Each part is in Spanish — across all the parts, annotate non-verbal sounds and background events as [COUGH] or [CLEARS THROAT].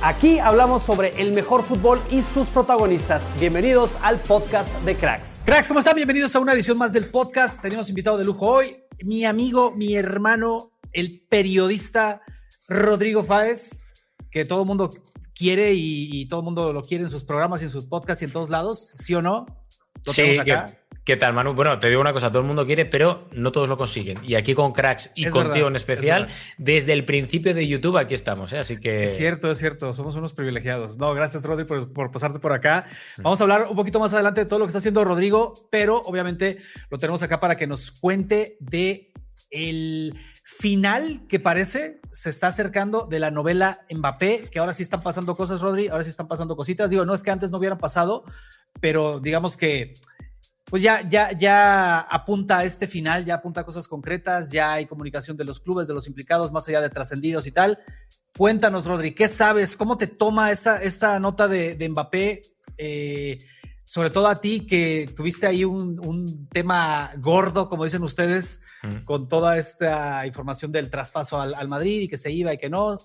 Aquí hablamos sobre el mejor fútbol y sus protagonistas. Bienvenidos al podcast de Cracks. Cracks, ¿cómo están? Bienvenidos a una edición más del podcast. Tenemos invitado de lujo hoy, mi amigo, mi hermano, el periodista Rodrigo Fáez, que todo el mundo quiere y, y todo el mundo lo quiere en sus programas y en sus podcasts y en todos lados, ¿sí o no? Lo Sí, tenemos ¿qué, acá. Qué tal, Manu? Bueno, te digo una cosa, todo el mundo quiere, pero no todos lo consiguen. Y aquí con Cracks y Es contigo verdad, en es especial, desde el principio de YouTube aquí estamos, ¿eh? Así que... Es cierto, es cierto. Somos unos privilegiados. No, gracias, Rodri, por, por pasarte por acá. Vamos a hablar un poquito más adelante de todo lo que está haciendo Rodrigo, pero obviamente lo tenemos acá para que nos cuente de el final que parece se está acercando de la novela Mbappé, que ahora sí están pasando cosas, Rodri, ahora sí están pasando cositas. Digo, no es que antes no hubieran pasado, pero digamos que pues ya, ya, ya apunta a este final, ya apunta a cosas concretas, ya hay comunicación de los clubes, de los implicados, más allá de trascendidos y tal. Cuéntanos, Rodri, ¿qué sabes? ¿Cómo te toma esta, esta nota de, de Mbappé? Eh, sobre todo a ti, que tuviste ahí un, un tema gordo, como dicen ustedes, Mm. con toda esta información del traspaso al, al Madrid y que se iba y que no.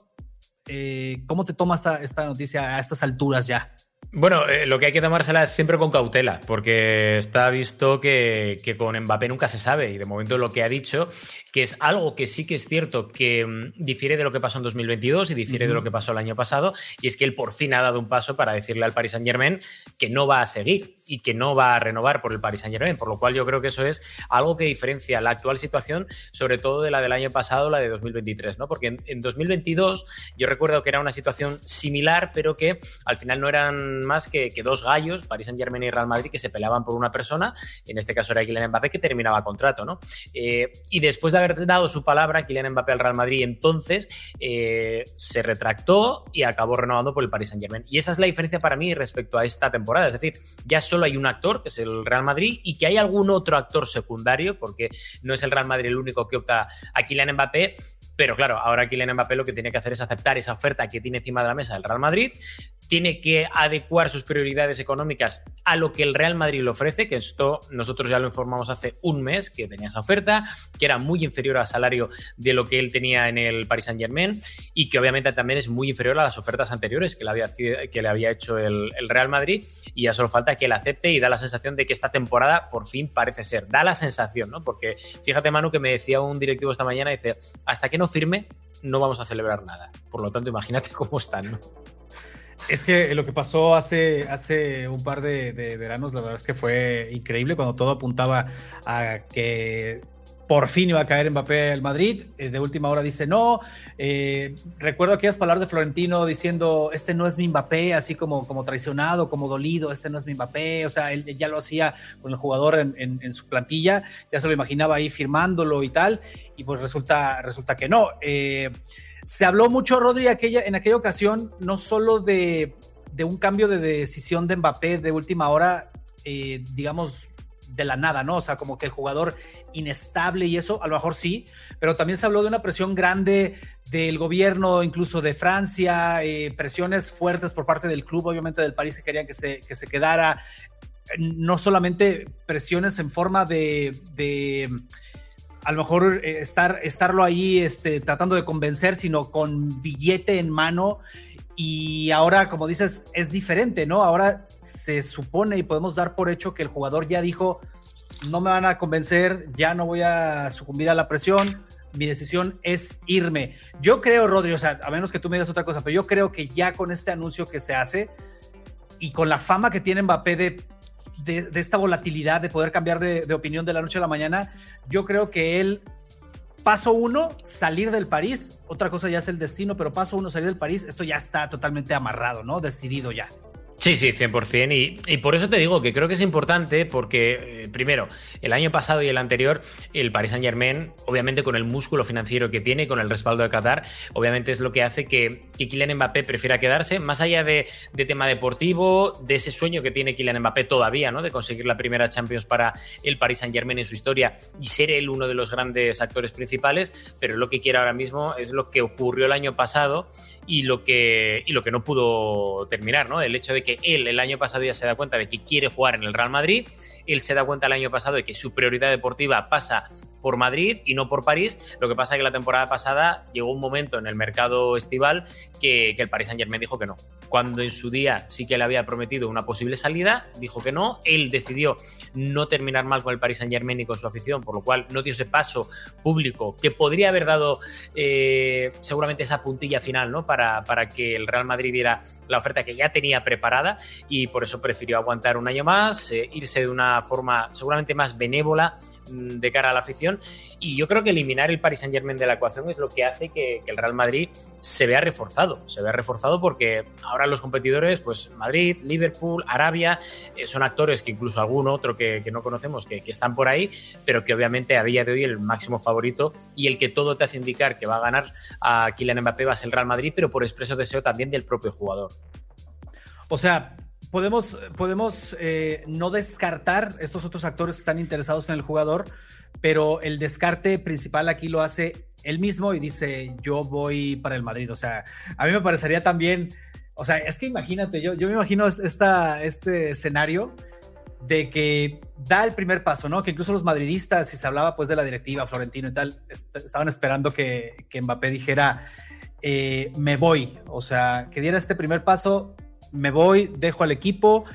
Eh, ¿Cómo te toma esta, esta noticia a estas alturas ya? Bueno, eh, lo que hay que tomársela es siempre con cautela, porque está visto que, que con Mbappé nunca se sabe, y de momento lo que ha dicho, que es algo que sí que es cierto que mm, difiere de lo que pasó en 2022 y difiere de lo que pasó el año pasado, y es que él por fin ha dado un paso para decirle al Paris Saint Germain que no va a seguir y que no va a renovar por el Paris Saint Germain, por lo cual yo creo que eso es algo que diferencia la actual situación, sobre todo de la del año pasado, la de 2023, ¿no? Porque en, en 2022 yo recuerdo que era una situación similar, pero que al final no eran más que, que dos gallos, Paris Saint Germain y Real Madrid, que se peleaban por una persona, en este caso era Kylian Mbappé, que terminaba contrato, ¿no? Eh, y después de haber dado su palabra, Kylian Mbappé al Real Madrid, entonces eh, se retractó y acabó renovando por el Paris Saint Germain. Y esa es la diferencia para mí respecto a esta temporada, es decir, ya solo hay un actor, que es el Real Madrid, y que hay algún otro actor secundario, porque no es el Real Madrid el único que opta a Kylian Mbappé, pero claro, ahora Kylian Mbappé lo que tiene que hacer es aceptar esa oferta que tiene encima de la mesa del Real Madrid, tiene que adecuar sus prioridades económicas a lo que el Real Madrid le ofrece, que esto nosotros ya lo informamos hace un mes que tenía esa oferta, que era muy inferior al salario de lo que él tenía en el Paris Saint Germain y que obviamente también es muy inferior a las ofertas anteriores que le había, que le había hecho el, el Real Madrid y ya solo falta que él acepte y da la sensación de que esta temporada por fin parece ser, da la sensación, ¿no? Porque fíjate Manu que me decía un directivo esta mañana, dice, hasta que no firme no vamos a celebrar nada. Por lo tanto, imagínate [LAUGHS] cómo están, ¿no? Es que lo que pasó hace, hace un par de, veranos, la verdad es que fue increíble cuando todo apuntaba a que por fin iba a caer Mbappé al Madrid. Eh, de última hora dice no. Eh, recuerdo aquellas palabras de Florentino diciendo: Este no es mi Mbappé, así como, como traicionado, como dolido. Este no es mi Mbappé. O sea, él ya lo hacía con el jugador en su plantilla, ya se lo imaginaba ahí firmándolo y tal. Y pues resulta, resulta que no. Eh, se habló mucho, Rodri, aquella, en aquella ocasión, no solo de, un cambio de decisión de Mbappé de última hora, eh, digamos, de la nada, ¿no? O sea, como que el jugador inestable y eso, a lo mejor sí, pero también se habló de una presión grande del gobierno, incluso de Francia, eh, presiones fuertes por parte del club, obviamente del París que querían que se, que se quedara, no solamente presiones en forma de a lo mejor eh, estar, estarlo ahí este, tratando de convencer, sino con billete en mano. Y ahora, como dices, es diferente, ¿no? Ahora se supone y podemos dar por hecho que el jugador ya dijo, no me van a convencer, ya no voy a sucumbir a la presión, mi decisión es irme. Yo creo, Rodri, o sea, a menos que tú me digas otra cosa, pero yo creo que ya con este anuncio que se hace y con la fama que tiene Mbappé de, de, esta volatilidad, de poder cambiar de, de opinión de la noche a la mañana, yo creo que él Paso uno, salir del París. Otra cosa ya es el destino, pero paso uno, salir del París. Esto ya está totalmente amarrado, ¿no? Decidido ya. Sí, sí, 100%. Y, y por eso te digo que creo que es importante porque, eh, primero, el año pasado y el anterior, el Paris Saint Germain, obviamente con el músculo financiero que tiene, con el respaldo de Qatar, obviamente es lo que hace que, que Kylian Mbappé prefiera quedarse, más allá de, de, tema deportivo, de ese sueño que tiene Kylian Mbappé todavía, ¿no? De conseguir la primera Champions para el Paris Saint Germain en su historia y ser él uno de los grandes actores principales, pero lo que quiere ahora mismo es lo que ocurrió el año pasado y lo que, y lo que no pudo terminar, ¿no? El hecho de que él el año pasado ya se da cuenta de que quiere jugar en el Real Madrid, él se da cuenta el año pasado de que su prioridad deportiva pasa por Madrid y no por París. Lo que pasa es que la temporada pasada llegó un momento en el mercado estival que, que el Paris Saint Germain dijo que no. Cuando en su día sí que le había prometido una posible salida, dijo que no. Él decidió no terminar mal con el Paris Saint Germain y con su afición, por lo cual no dio ese paso público que podría haber dado eh, seguramente esa puntilla final ¿no? para, para que el Real Madrid diera la oferta que ya tenía preparada y por eso prefirió aguantar un año más, eh, irse de una forma seguramente más benévola de cara a la afición y yo creo que eliminar el Paris Saint Germain de la ecuación es lo que hace que, el Real Madrid se vea reforzado, se vea reforzado porque ahora los competidores, pues Madrid, Liverpool, Arabia, eh, son actores que incluso algún otro que, que no conocemos que, que, están por ahí, pero que obviamente a día de hoy el máximo favorito y el que todo te hace indicar que va a ganar a Kylian Mbappé va a ser el Real Madrid, pero por expreso deseo también del propio jugador. O sea, podemos, podemos eh, no descartar estos otros actores que están interesados en el jugador, pero el descarte principal aquí lo hace él mismo y dice, yo voy para el Madrid. O sea, a mí me parecería también, o sea, es que imagínate, yo, yo me imagino esta, este escenario de que da el primer paso, ¿no? Que incluso los madridistas, si se hablaba pues de la directiva, Florentino y tal, est estaban esperando que, que Mbappé dijera, eh, me voy, o sea, que diera este primer paso, me voy, dejo al equipo,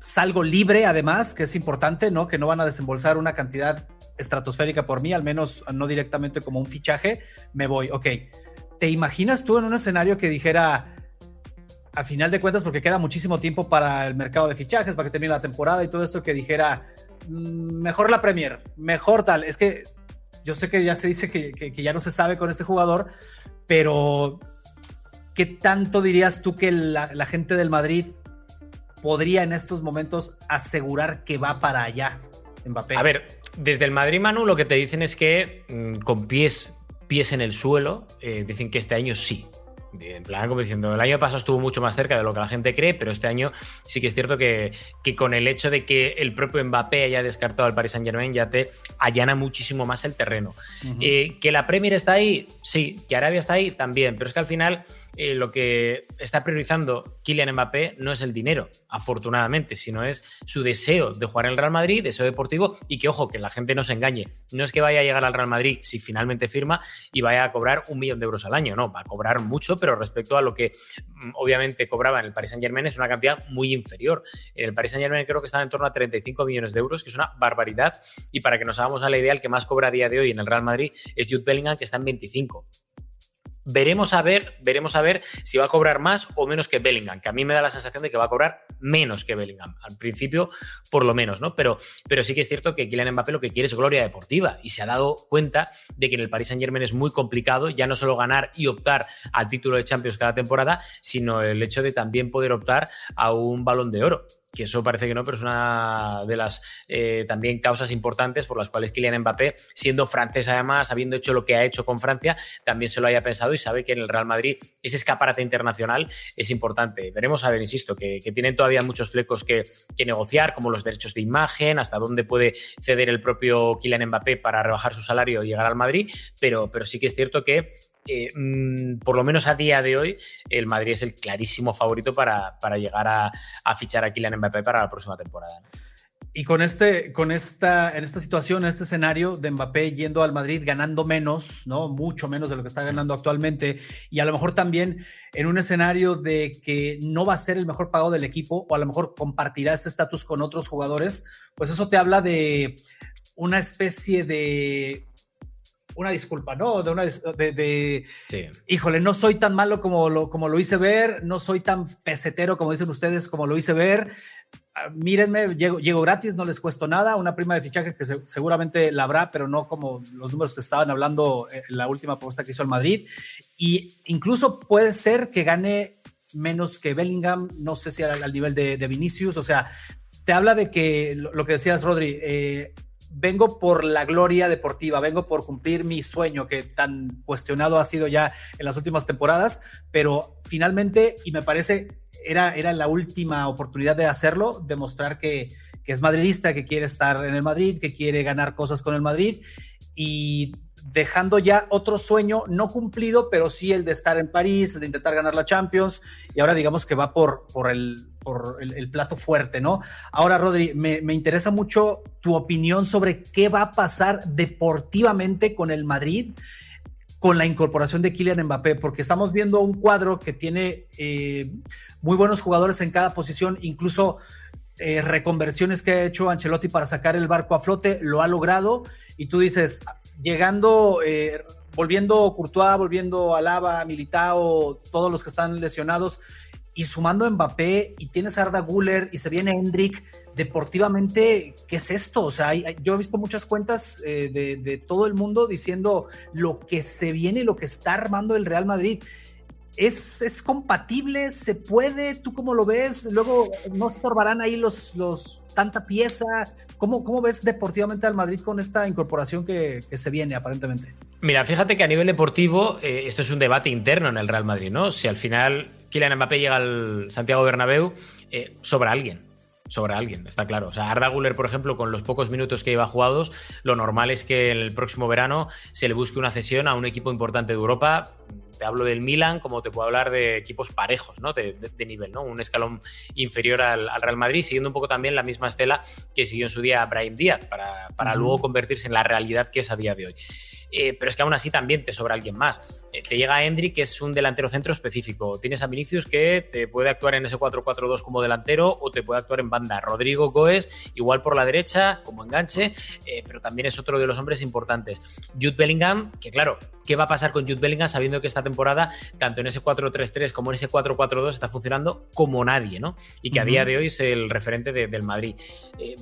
salgo libre además, que es importante, ¿no? Que no van a desembolsar una cantidad estratosférica por mí, al menos no directamente como un fichaje, me voy, ok. ¿Te imaginas tú en un escenario que dijera, a final de cuentas, porque queda muchísimo tiempo para el mercado de fichajes, para que termine la temporada y todo esto, que dijera, mmm, mejor la Premier, mejor tal, es que yo sé que ya se dice que, que ya no se sabe con este jugador, pero ¿qué tanto dirías tú que la, la, gente del Madrid podría en estos momentos asegurar que va para allá, Mbappé? A ver, desde el Madrid, Manu, lo que te dicen es que mmm, con pies, pies en el suelo, eh, dicen que este año sí. En plan, como diciendo, el año pasado estuvo mucho más cerca de lo que la gente cree, pero este año sí que es cierto que, que con el hecho de que el propio Mbappé haya descartado al Paris Saint Germain ya te allana muchísimo más el terreno. Uh -huh. eh, que la Premier está ahí, sí, que Arabia está ahí también, pero es que al final eh, lo que está priorizando Kylian Mbappé no es el dinero, afortunadamente, sino es su deseo de jugar en el Real Madrid, deseo deportivo y que, ojo, que la gente no se engañe. No es que vaya a llegar al Real Madrid si finalmente firma y vaya a cobrar un millón de euros al año, no, va a cobrar mucho, pero respecto a lo que mm, obviamente cobraba en el Paris Saint Germain es una cantidad muy inferior. En el Paris Saint Germain creo que estaba en torno a 35 millones de euros, que es una barbaridad. Y para que nos hagamos a la idea, el que más cobra a día de hoy en el Real Madrid es Jude Bellingham, que está en 25 veremos a ver, veremos a ver si va a cobrar más o menos que Bellingham, que a mí me da la sensación de que va a cobrar menos que Bellingham, al principio por lo menos, ¿no? Pero, pero sí que es cierto que Kylian Mbappé lo que quiere es gloria deportiva y se ha dado cuenta de que en el Paris Saint Germain es muy complicado ya no solo ganar y optar al título de Champions cada temporada, sino el hecho de también poder optar a un balón de oro que eso parece que no, pero es una de las eh, también causas importantes por las cuales Kylian Mbappé, siendo francés además, habiendo hecho lo que ha hecho con Francia, también se lo haya pensado y sabe que en el Real Madrid ese escaparate internacional es importante. Veremos a ver, insisto, que, que tienen todavía muchos flecos que, que, negociar, como los derechos de imagen, hasta dónde puede ceder el propio Kylian Mbappé para rebajar su salario y llegar al Madrid, pero, pero sí que es cierto que eh, mmm, por lo menos a día de hoy, el Madrid es el clarísimo favorito para, para llegar a, a, fichar a Kylian Mbappé para la próxima temporada. Y con, este, con esta, en esta situación, en este escenario de Mbappé yendo al Madrid ganando menos, ¿no? Mucho menos de lo que está ganando actualmente, y a lo mejor también en un escenario de que no va a ser el mejor pago del equipo, o a lo mejor compartirá este estatus con otros jugadores, pues eso te habla de una especie de una disculpa, ¿no? De una de, híjole, no soy tan malo como lo, como lo hice ver, no soy tan pesetero como dicen ustedes, como lo hice ver. Ah, mírenme, llego, llego gratis, no les cuesto nada, una prima de fichaje que seguramente la habrá, pero no como los números que estaban hablando en la última propuesta que hizo el Madrid. Y incluso puede ser que gane menos que Bellingham, no sé si al, nivel de, Vinicius, o sea, te habla de que lo, que decías, Rodri, eh, vengo por la gloria deportiva, vengo por cumplir mi sueño que tan cuestionado ha sido ya en las últimas temporadas, pero finalmente, y me parece, era, era la última oportunidad de hacerlo, demostrar que, que es madridista, que quiere estar en el Madrid, que quiere ganar cosas con el Madrid y dejando ya otro sueño no cumplido, pero sí el de estar en París, el de intentar ganar la Champions, y ahora digamos que va por, por, el, por el, plato fuerte, ¿no? Ahora, Rodri, me, interesa mucho tu opinión sobre qué va a pasar deportivamente con el Madrid con la incorporación de Kylian Mbappé, porque estamos viendo un cuadro que tiene eh, muy buenos jugadores en cada posición, incluso eh, reconversiones que ha hecho Ancelotti para sacar el barco a flote, lo ha logrado, y tú dices, llegando, eh, volviendo Courtois, volviendo Alaba, Militao, todos los que están lesionados y sumando Mbappé y tienes a Arda Guller y se viene Hendrik, deportivamente, ¿qué es esto? O sea, yo he visto muchas cuentas eh, de, todo el mundo diciendo lo que se viene y lo que está armando el Real Madrid. ¿Es, compatible? ¿Se puede? ¿Tú cómo lo ves? Luego, ¿no estorbarán ahí los, los tanta pieza? ¿Cómo, ¿Cómo ves deportivamente al Madrid con esta incorporación que, se viene aparentemente? Mira, fíjate que a nivel deportivo eh, esto es un debate interno en el Real Madrid, ¿no? Si al final Kylian Mbappé llega al Santiago Bernabéu, eh, sobra alguien sobre alguien, está claro. O sea, Arda Guller, por ejemplo, con los pocos minutos que lleva jugados, lo normal es que el próximo verano se le busque una cesión a un equipo importante de Europa. Te hablo del Milan, como te puedo hablar de equipos parejos, ¿no? De, nivel, ¿no? Un escalón inferior al, Real Madrid, siguiendo un poco también la misma estela que siguió en su día Brahim Díaz, para, para luego convertirse en la realidad que es a día de hoy. Eh, pero es que aún así también te sobra alguien más. Eh, te llega Hendrik, que es un delantero centro específico. Tienes a Vinicius, que te puede actuar en ese 4-4-2 como delantero o te puede actuar en banda. Rodrigo Goes, igual por la derecha, como enganche, eh, pero también es otro de los hombres importantes. Jude Bellingham, que claro, ¿qué va a pasar con Jude Bellingham sabiendo que esta temporada, tanto en ese 4-3-3 como en ese 4-4-2, está funcionando como nadie, ¿no? Y que a día de hoy es el referente del Madrid.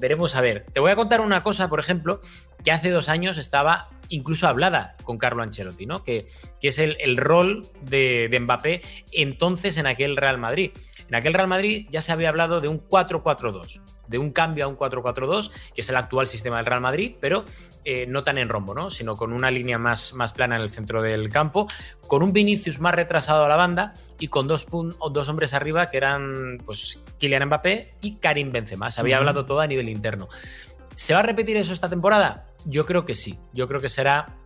veremos a ver. Te voy a contar una cosa, por ejemplo, que hace dos años estaba incluso hablada con Carlo Ancelotti, ¿no? Que, que es el, el rol de, de, Mbappé entonces en aquel Real Madrid. En aquel Real Madrid ya se había hablado de un 4-4-2, de un cambio a un 4-4-2, que es el actual sistema del Real Madrid, pero eh, no tan en rombo, ¿no? Sino con una línea más, más plana en el centro del campo, con un Vinicius más retrasado a la banda y con dos, dos hombres arriba que eran pues Kylian Mbappé y Karim Benzema. Se había hablado todo a nivel interno. ¿Se va a repetir eso esta temporada? Yo creo que sí. Yo creo que será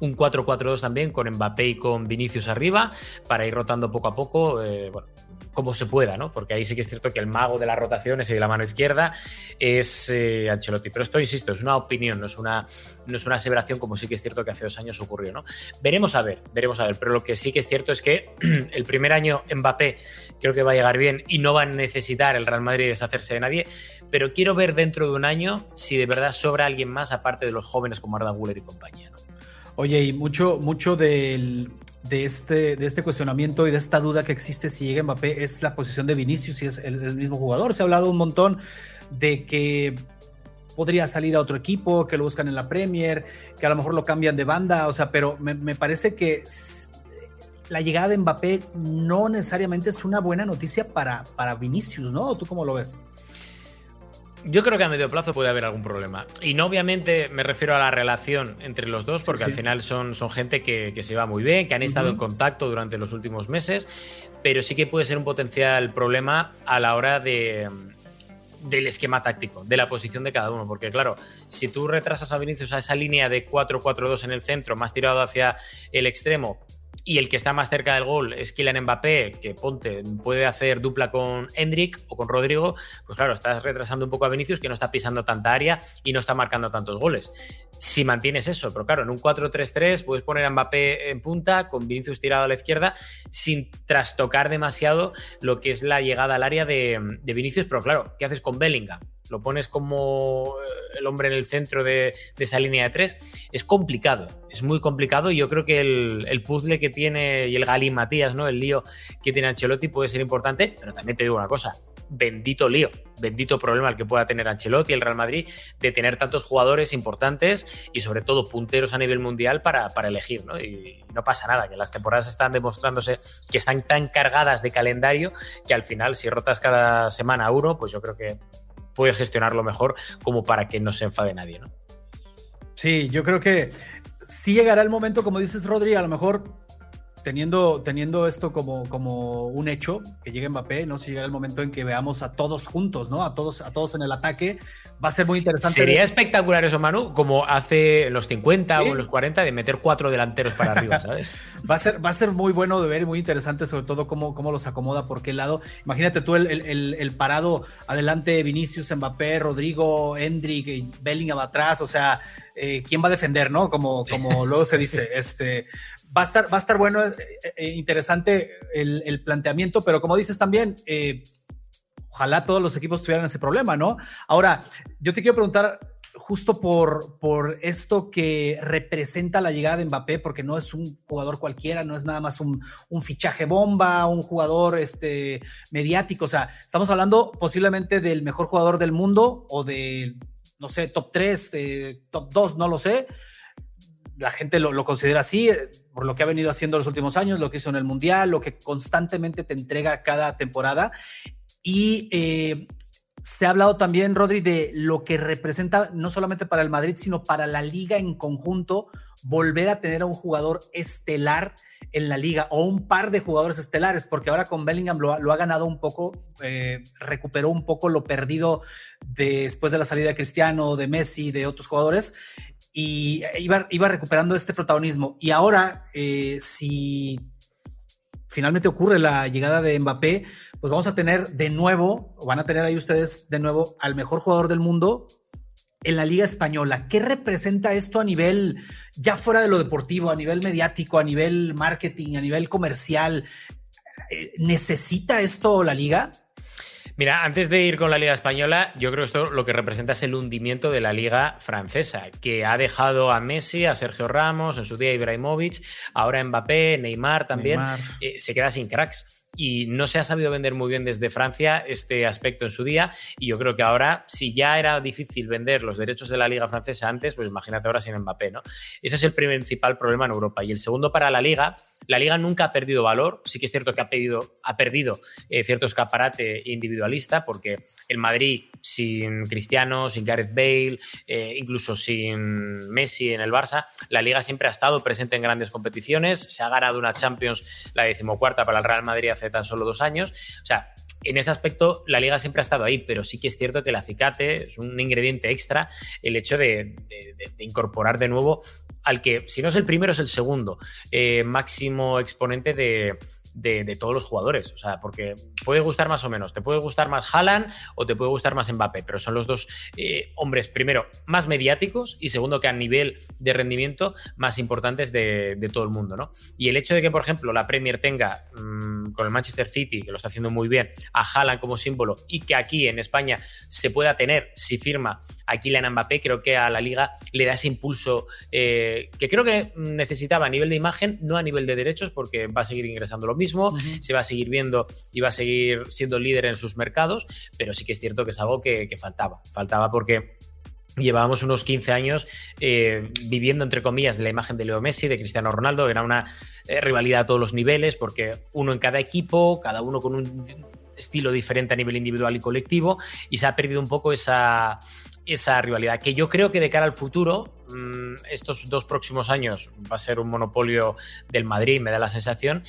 un 4-4-2 también con Mbappé y con Vinicius arriba para ir rotando poco a poco. Eh, bueno, como se pueda, ¿no? Porque ahí sí que es cierto que el mago de las rotaciones y de la mano izquierda es eh, Ancelotti. Pero esto, insisto, es una opinión, no es una, no es una aseveración como sí que es cierto que hace dos años ocurrió, ¿no? Veremos a ver, veremos a ver. Pero lo que sí que es cierto es que [CLEARS THROAT] el primer año Mbappé creo que va a llegar bien y no va a necesitar el Real Madrid deshacerse de nadie. Pero quiero ver dentro de un año si de verdad sobra alguien más aparte de los jóvenes como Arda Guller y compañía. Oye, y mucho, mucho de este, de este cuestionamiento y de esta duda que existe si llega Mbappé es la posición de Vinicius, si es el, mismo jugador. Se ha hablado un montón de que podría salir a otro equipo, que lo buscan en la Premier, que a lo mejor lo cambian de banda, o sea, pero me, me parece que la llegada de Mbappé no necesariamente es una buena noticia para, para Vinicius, ¿no? ¿Tú cómo lo ves? Yo creo que a medio plazo puede haber algún problema. Y no obviamente me refiero a la relación entre los dos, porque al final son, son gente que, se va muy bien, que han estado en contacto durante los últimos meses, pero sí que puede ser un potencial problema a la hora de, del esquema táctico, de la posición de cada uno. Porque, claro, si tú retrasas a Vinicius a esa línea de 4-4-2 en el centro, más tirado hacia el extremo, y el que está más cerca del gol es Kylian Mbappé, que ponte, puede hacer dupla con Hendrik o con Rodrigo, pues claro, estás retrasando un poco a Vinicius que no está pisando tanta área y no está marcando tantos goles. Si mantienes eso, pero claro, en un 4-3-3 puedes poner a Mbappé en punta con Vinicius tirado a la izquierda sin trastocar demasiado lo que es la llegada al área de, de Vinicius, pero claro, ¿qué haces con Bellingham? Lo pones como eh, el hombre en el centro de, esa línea de tres, es complicado, es muy complicado y yo creo que el, puzzle que tiene y el Matías, ¿no? El lío que tiene Ancelotti puede ser importante, pero también te digo una cosa, bendito lío, bendito problema el que pueda tener Ancelotti y el Real Madrid de tener tantos jugadores importantes y sobre todo punteros a nivel mundial para, para elegir, ¿no? Y no pasa nada, que las temporadas están demostrándose que están tan cargadas de calendario que al final si rotas cada semana uno, pues yo creo que puede gestionarlo mejor como para que no se enfade nadie, ¿no? Sí, yo creo que sí llegará el momento, como dices Rodri, a lo mejor teniendo, teniendo esto como, como un hecho, que llegue Mbappé, ¿no? Si llega el momento en que veamos a todos juntos, ¿no? A todos, a todos en el ataque, va a ser muy interesante. Sería espectacular eso, Manu, como hace los 50 o los 40 de meter cuatro delanteros para arriba, [LAUGHS] ¿sabes? va, a ser, va a ser muy bueno de ver y muy interesante, sobre todo cómo, cómo los acomoda por qué lado. Imagínate tú el, el, parado adelante, Vinicius, Mbappé, Rodrigo, Hendrik, Bellingham atrás, o sea, eh, ¿quién va a defender, no? Como, como luego se [LAUGHS] dice, este va a estar, va a estar bueno, eh, eh, interesante el, planteamiento, pero como dices también, eh, ojalá todos los equipos tuvieran ese problema, ¿no? Ahora, yo te quiero preguntar justo por, esto que representa la llegada de Mbappé, porque no es un jugador cualquiera, no es nada más un, fichaje bomba, un jugador este, mediático, o sea, estamos hablando posiblemente del mejor jugador del mundo o de, no sé, top 3, top 2, no lo sé. La gente lo, considera así, por lo que ha venido haciendo los últimos años, lo que hizo en el Mundial, lo que constantemente te entrega cada temporada. Y eh, se ha hablado también, Rodri, de lo que representa no solamente para el Madrid, sino para la liga en conjunto, volver a tener a un jugador estelar en la liga o un par de jugadores estelares, porque ahora con Bellingham lo, ha ganado un poco, eh, recuperó un poco lo perdido después de la salida de Cristiano, de Messi, de otros jugadores y iba, iba recuperando este protagonismo. Y ahora, eh, si finalmente ocurre la llegada de Mbappé, pues vamos a tener de nuevo, van a tener ahí ustedes de nuevo al mejor jugador del mundo en la Liga Española. ¿Qué representa esto a nivel, ya fuera de lo deportivo, a nivel mediático, a nivel marketing, a nivel comercial? Eh, ¿Necesita esto la liga? Mira, antes de ir con la Liga Española, yo creo que esto lo que representa es el hundimiento de la Liga Francesa, que ha dejado a Messi, a Sergio Ramos, en su día Ibrahimovic, ahora Mbappé, Neymar también, eh, se queda sin cracks y no se ha sabido vender muy bien desde Francia este aspecto en su día y yo creo que ahora, si ya era difícil vender los derechos de la liga francesa antes, pues imagínate ahora sin Mbappé, ¿no? Ese es el principal problema en Europa. Y el segundo para la liga, la liga nunca ha perdido valor, sí que es cierto que ha, perdido eh, cierto escaparate individualista, porque el Madrid sin Cristiano, sin Gareth Bale, eh, incluso sin Messi en el Barça, la liga siempre ha estado presente en grandes competiciones, se ha ganado una Champions, la decimocuarta para el Real Madrid hace tan solo dos años. O sea, en ese aspecto la liga siempre ha estado ahí, pero sí que es cierto que el acicate es un ingrediente extra el hecho de, incorporar de nuevo al que, si no es el primero, es el segundo eh, máximo exponente de, de, todos los jugadores. O sea, porque puede gustar más o menos. Te puede gustar más Haaland o te puede gustar más Mbappé, pero son los dos eh, hombres, primero, más mediáticos y segundo, que a nivel de rendimiento más importantes de, todo el mundo, ¿no? Y el hecho de que, por ejemplo, la Premier tenga mm, con el Manchester City, que lo está haciendo muy bien, a Haaland como símbolo y que aquí en España se pueda tener, si firma a Kylian Mbappé, creo que a la liga le da ese impulso eh, que creo que necesitaba a nivel de imagen, no a nivel de derechos, porque va a seguir ingresando lo mismo se va a seguir viendo y va a seguir siendo líder en sus mercados, pero sí que es cierto que es algo que, faltaba. Faltaba porque llevábamos unos 15 años eh, viviendo, entre comillas, de la imagen de Leo Messi, de Cristiano Ronaldo, era una eh, rivalidad a todos los niveles, porque uno en cada equipo, cada uno con un estilo diferente a nivel individual y colectivo, y se ha perdido un poco esa, esa rivalidad, que yo creo que de cara al futuro, mm, estos dos próximos años va a ser un monopolio del Madrid, me da la sensación,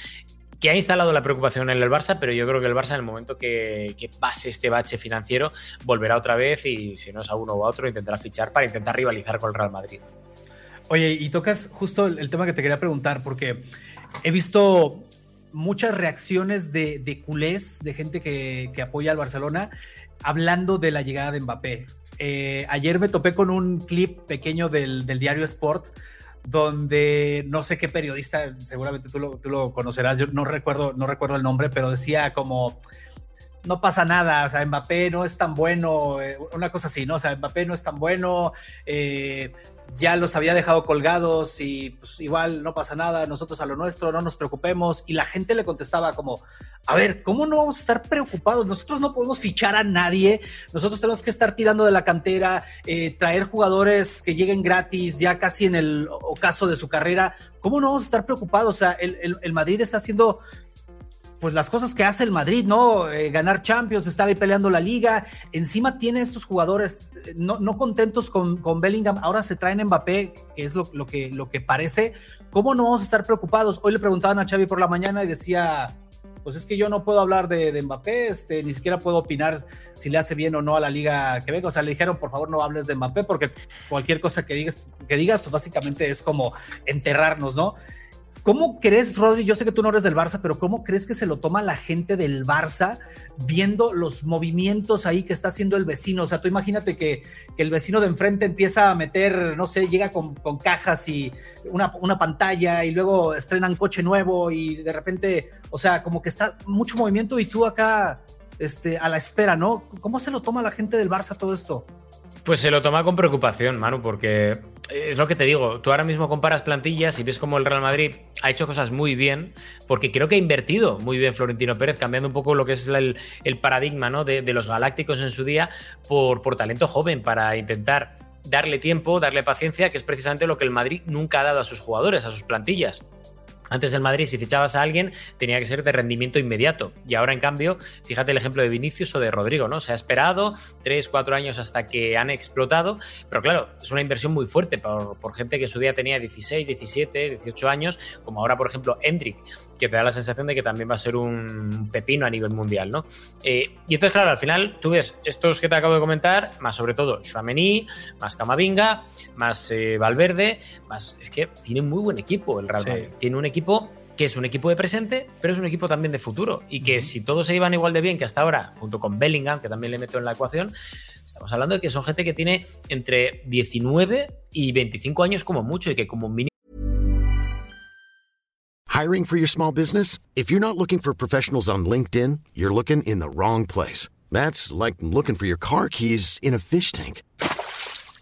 que ha instalado la preocupación en el Barça, pero yo creo que el Barça en el momento que, pase este bache financiero volverá otra vez y si no es a uno o a otro intentará fichar para intentar rivalizar con el Real Madrid. Oye, y tocas justo el, tema que te quería preguntar, porque he visto muchas reacciones de, culés, de gente que, apoya al Barcelona, hablando de la llegada de Mbappé. Eh, ayer me topé con un clip pequeño del diario Sport donde no sé qué periodista, seguramente tú lo, tú lo conocerás, yo no recuerdo, no recuerdo el nombre, pero decía como no pasa nada, o sea, Mbappé no es tan bueno, eh, una cosa así, ¿no? O sea, Mbappé no es tan bueno, eh, ya los había dejado colgados y pues igual no pasa nada, nosotros a lo nuestro, no nos preocupemos. Y la gente le contestaba como, a ver, ¿cómo no vamos a estar preocupados? Nosotros no podemos fichar a nadie, nosotros tenemos que estar tirando de la cantera, eh, traer jugadores que lleguen gratis ya casi en el ocaso de su carrera. ¿Cómo no vamos a estar preocupados? O sea, el, el Madrid está haciendo pues las cosas que hace el Madrid, ¿no? Eh, ganar Champions, estar ahí peleando la liga. Encima tiene estos jugadores eh, no, contentos con, con, Bellingham. Ahora se traen Mbappé, que es lo, que, lo que parece. ¿Cómo no vamos a estar preocupados? Hoy le preguntaban a Xavi por la mañana y decía, pues es que yo no puedo hablar de, Mbappé, este, ni siquiera puedo opinar si le hace bien o no a la liga que venga. O sea, le dijeron, por favor, no hables de Mbappé, porque cualquier cosa que digas, que digas, pues básicamente es como enterrarnos, ¿no? ¿Cómo crees, Rodri? Yo sé que tú no eres del Barça, pero ¿cómo crees que se lo toma la gente del Barça viendo los movimientos ahí que está haciendo el vecino? O sea, tú imagínate que, el vecino de enfrente empieza a meter, no sé, llega con, cajas y una, una, pantalla y luego estrenan coche nuevo y de repente, o sea, como que está mucho movimiento y tú acá este, a la espera, ¿no? ¿Cómo se lo toma la gente del Barça todo esto? Pues se lo toma con preocupación, Manu, porque es lo que te digo, tú ahora mismo comparas plantillas y ves cómo el Real Madrid ha hecho cosas muy bien, porque creo que ha invertido muy bien Florentino Pérez, cambiando un poco lo que es el, paradigma ¿no? de, los galácticos en su día por, por talento joven, para intentar darle tiempo, darle paciencia, que es precisamente lo que el Madrid nunca ha dado a sus jugadores, a sus plantillas. Antes del Madrid, si fichabas a alguien, tenía que ser de rendimiento inmediato. Y ahora, en cambio, fíjate el ejemplo de Vinicius o de Rodrigo, ¿no? Se ha esperado 3, 4 años hasta que han explotado. Pero claro, es una inversión muy fuerte por, gente que en su día tenía 16, 17, 18 años, como ahora, por ejemplo, Hendrik, que te da la sensación de que también va a ser un pepino a nivel mundial, ¿no? Eh, y entonces, claro, al final tú ves estos que te acabo de comentar, más sobre todo Chouameni, más Camavinga, más eh, Valverde, más. Es que tiene muy buen equipo el Real Madrid. Tiene un equipo equipo que es un equipo de presente, pero es un equipo también de futuro. Y que si todos se iban igual de bien que hasta ahora, junto con Bellingham, que también le meto en la ecuación, estamos hablando de que son gente que tiene entre 19 y 25 años como mucho y que como mínimo. Hiring for your small business? If you're not looking for professionals on LinkedIn, you're looking in the wrong place. That's like looking for your car keys in a fish tank.